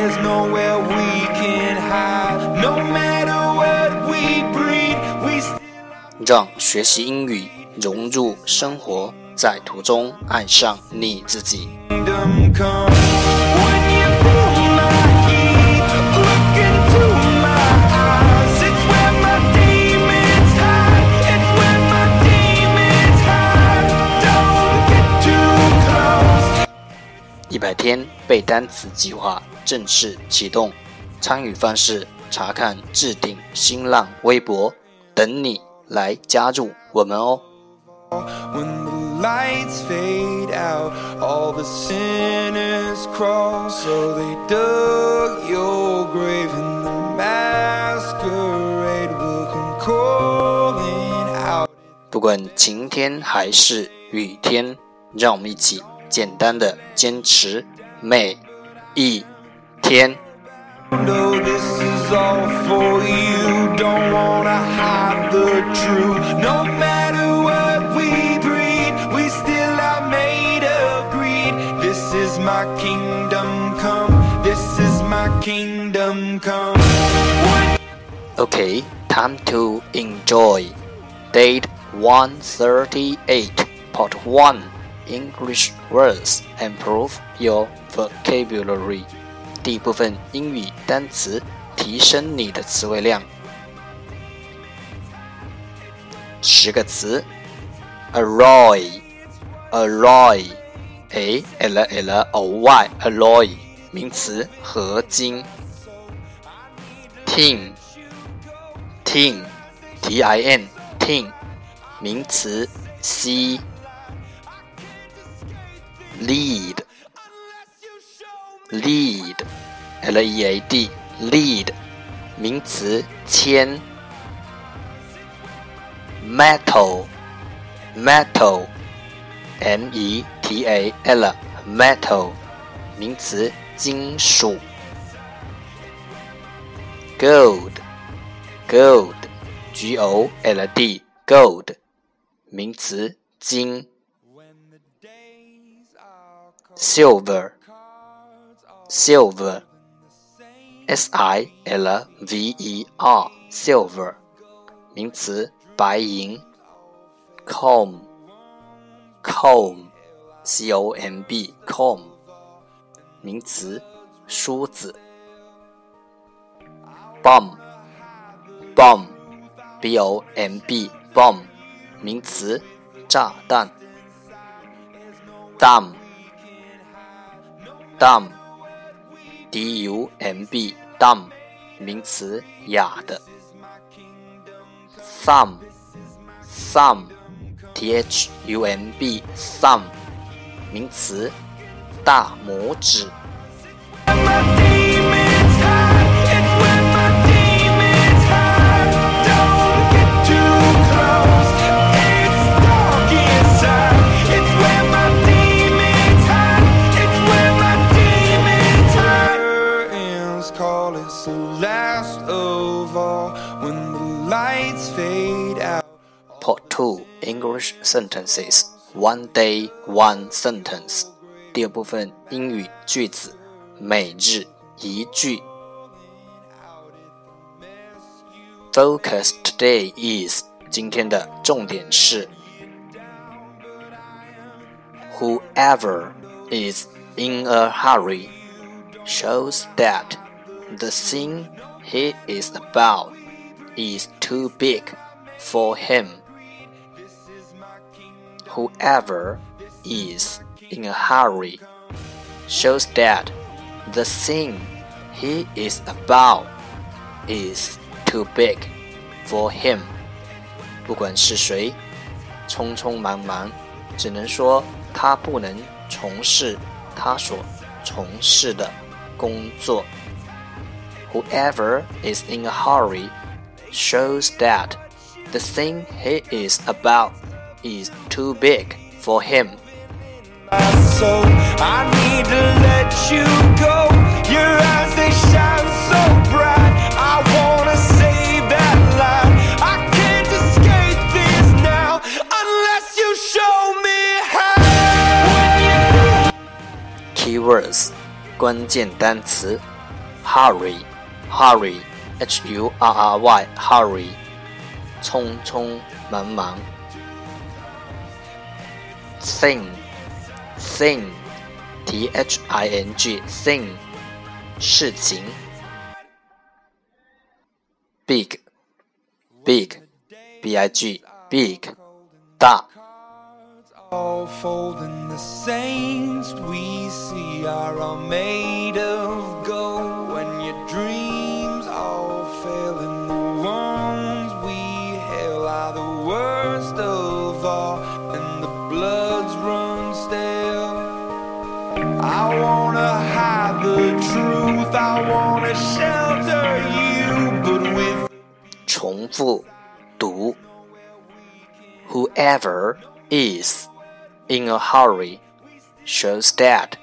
there's nowhere we can hide. No matter what we breathe, we 让学习英语融入生活，在途中爱上你自己。一百天背单词计划。正式启动，参与方式查看置顶新浪微博，等你来加入我们哦。When the lights fade out, all the sinners crawl. So they dug your grave, and the masquerade will come calling out. 不管晴天还是雨天，让我们一起简单的坚持每一天。know this is all for you. Don't wanna hide the truth. No matter what we breed, we still are made of greed. This is my kingdom come. This is my kingdom come. Okay, time to enjoy. Date 138, Part 1 English words improve your vocabulary. 第一部分英语单词，提升你的词汇量。十个词，alloy，alloy，a l l o y，alloy，名词，合金。tin。tin t i n tin 名词吸 lead Lead, l e a d, lead, 名词，铅。Metal, metal, m e t a l, metal, 名词，金属。Gold, gold, g o l d, gold, 名词，金。Silver. silver s i l v e r silver 名词白银 comb comb c o m b comb 名词梳子 bomb bomb b o m b bomb 名词炸弹 dumb dumb d u m b dumb dumb，名词哑的 thumb thumb t h u m b thumb 名词大拇指 English Sentences One Day One Sentence 第二部分英语句子，每日一句。Focus today is 今天的重点是 Whoever is in a hurry shows that the thing he is about is too big for him. Whoever is in a hurry shows that the thing he is about is too big for him. 不管是谁，匆匆忙忙，只能说他不能从事他所从事的 工作。Whoever is in a hurry shows that the thing he is about is too big for him. So I need to let you go. Your eyes they shine so bright. I wanna save that light. I can't escape this now unless you show me how. Keywords 关键单词 hurry hurry h u r r y hurry 匆匆忙忙 thing thing t h i n g thing 事情 big big b i g big 大 All folding the saints we see are all made of 重复读。Whoever is in a hurry shows that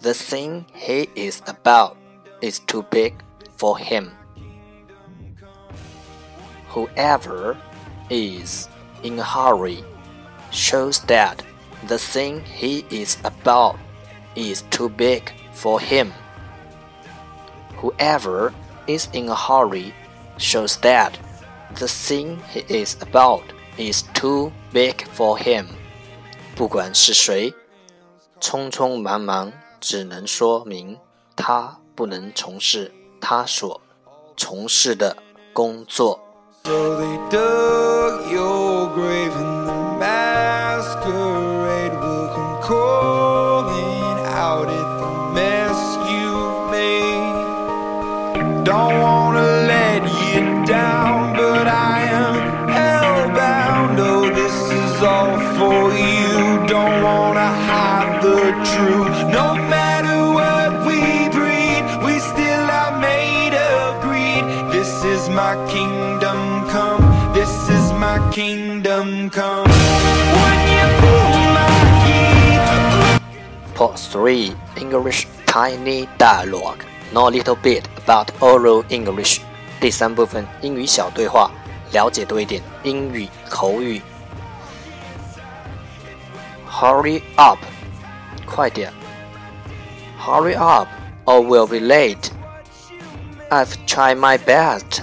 the thing he is about is too big for him. Whoever is in a hurry shows that the thing he is about is too big for him. Whoever is in a hurry shows that the thing he is about is too big for him. 不管是谁，匆匆忙忙只能说明他不能从事他所从事的工作。 So they dug your grave and the masquerade will come calling out at the mess you've made. Don't kingdom come. When you pull my heat. Part 3 English Tiny Dialogue Know a little bit about oral English 第三部分英语小对话，了解多一点英语口语。Hurry up，快点！Hurry up, or we'll be late. I've tried my best.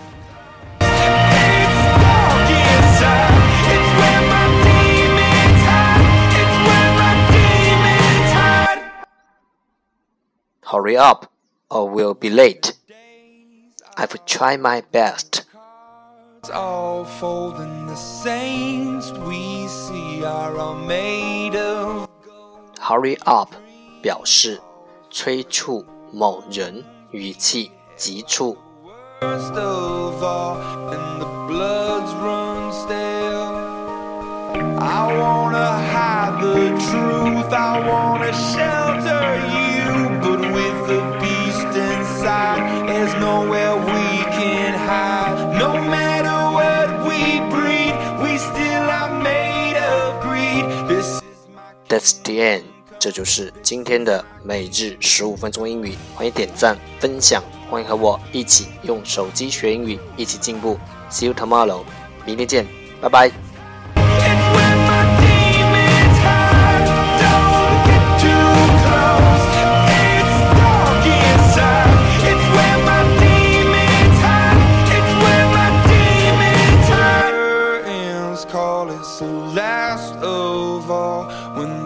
Hurry up, or we'll be late. I've tried my best. It's all folding the saints we see are all made of Hurry up 表示催促某人，语气急促。 worst of all, and the bloods run stale. I wanna hide the truth, I wanna shelter you, There's nowhere we can hide. No matter what we breed, we still are made of greed. This is my That's the end。这就是今天的每日十五分钟英语，欢迎点赞分享，欢迎和我一起用手机学英语，一起进步。See you tomorrow，明天见，拜拜。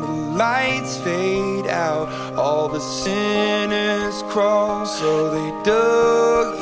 The lights fade out, all the sinners crawl. So they dug